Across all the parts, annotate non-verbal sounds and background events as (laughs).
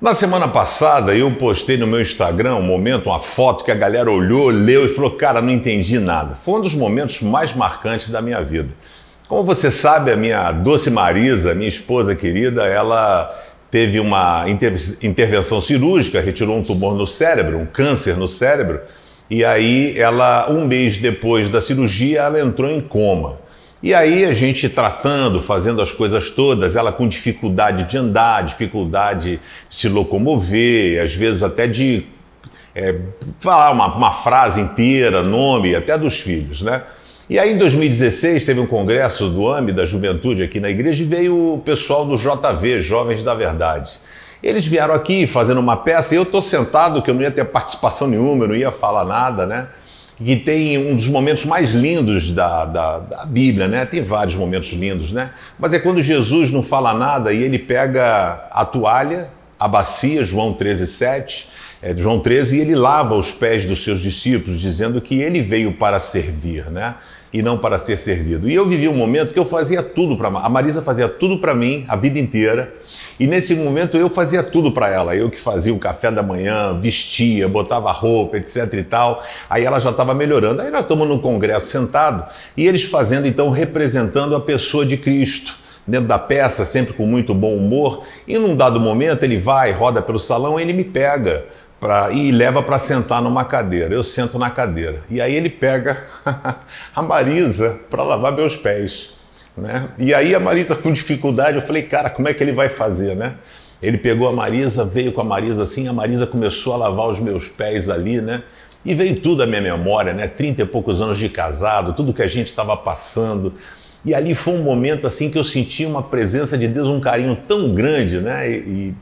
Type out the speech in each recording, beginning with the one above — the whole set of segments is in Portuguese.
Na semana passada eu postei no meu Instagram um momento, uma foto que a galera olhou, leu e falou: Cara, não entendi nada. Foi um dos momentos mais marcantes da minha vida. Como você sabe, a minha doce Marisa, minha esposa querida, ela teve uma intervenção cirúrgica, retirou um tumor no cérebro, um câncer no cérebro, e aí ela, um mês depois da cirurgia, ela entrou em coma. E aí a gente tratando, fazendo as coisas todas, ela com dificuldade de andar, dificuldade de se locomover, às vezes até de é, falar uma, uma frase inteira, nome, até dos filhos, né? E aí em 2016 teve um congresso do AME, da juventude aqui na igreja, e veio o pessoal do JV, Jovens da Verdade. Eles vieram aqui fazendo uma peça e eu estou sentado, que eu não ia ter participação nenhuma, eu não ia falar nada, né? que tem um dos momentos mais lindos da, da, da, Bíblia, né? Tem vários momentos lindos, né? Mas é quando Jesus não fala nada e ele pega a toalha, a bacia, João 13, 7, é, João 13, e ele lava os pés dos seus discípulos, dizendo que ele veio para servir, né? E não para ser servido. E eu vivi um momento que eu fazia tudo para a Marisa fazia tudo para mim a vida inteira. E nesse momento eu fazia tudo para ela. Eu que fazia o café da manhã, vestia, botava roupa, etc e tal. Aí ela já estava melhorando. Aí nós estamos num congresso sentado e eles fazendo então representando a pessoa de Cristo dentro da peça, sempre com muito bom humor. E num dado momento ele vai, roda pelo salão, ele me pega pra, e leva para sentar numa cadeira. Eu sento na cadeira. E aí ele pega (laughs) a Marisa para lavar meus pés. Né? E aí a Marisa com dificuldade, eu falei, cara, como é que ele vai fazer, né? Ele pegou a Marisa, veio com a Marisa assim, a Marisa começou a lavar os meus pés ali, né? E veio tudo à minha memória, né? Trinta e poucos anos de casado, tudo que a gente estava passando. E ali foi um momento assim que eu senti uma presença de Deus, um carinho tão grande, né? E, e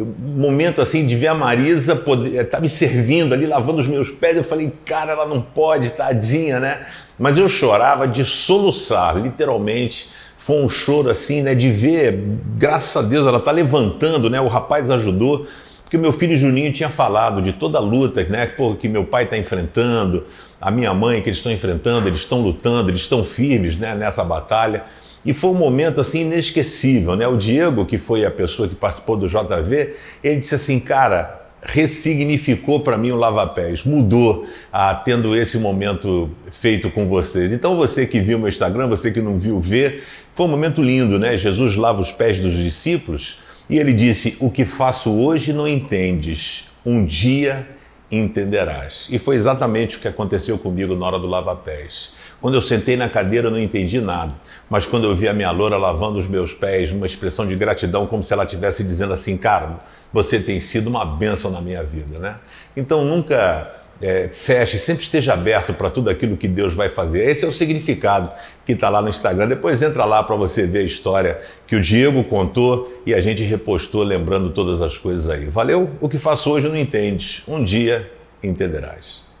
um momento assim de ver a Marisa poder, tá me servindo ali, lavando os meus pés, eu falei, cara, ela não pode, tadinha, né? Mas eu chorava de soluçar, literalmente. Foi um choro assim, né, de ver, graças a Deus, ela está levantando, né? O rapaz ajudou, porque meu filho Juninho tinha falado de toda a luta, né, pô, que meu pai está enfrentando, a minha mãe que eles estão enfrentando, eles estão lutando, eles estão firmes, né, nessa batalha. E foi um momento assim inesquecível, né? O Diego, que foi a pessoa que participou do JV, ele disse assim, cara, ressignificou para mim o lava-pés, mudou ah, tendo esse momento feito com vocês. Então você que viu meu Instagram, você que não viu ver, foi um momento lindo, né? Jesus lava os pés dos discípulos e ele disse: "O que faço hoje não entendes, um dia entenderás". E foi exatamente o que aconteceu comigo na hora do lava-pés. Quando eu sentei na cadeira, eu não entendi nada. Mas quando eu vi a minha loura lavando os meus pés, uma expressão de gratidão, como se ela estivesse dizendo assim, cara, você tem sido uma bênção na minha vida, né? Então nunca é, feche, sempre esteja aberto para tudo aquilo que Deus vai fazer. Esse é o significado que está lá no Instagram. Depois entra lá para você ver a história que o Diego contou e a gente repostou lembrando todas as coisas aí. Valeu? O que faço hoje não entendes. Um dia entenderás.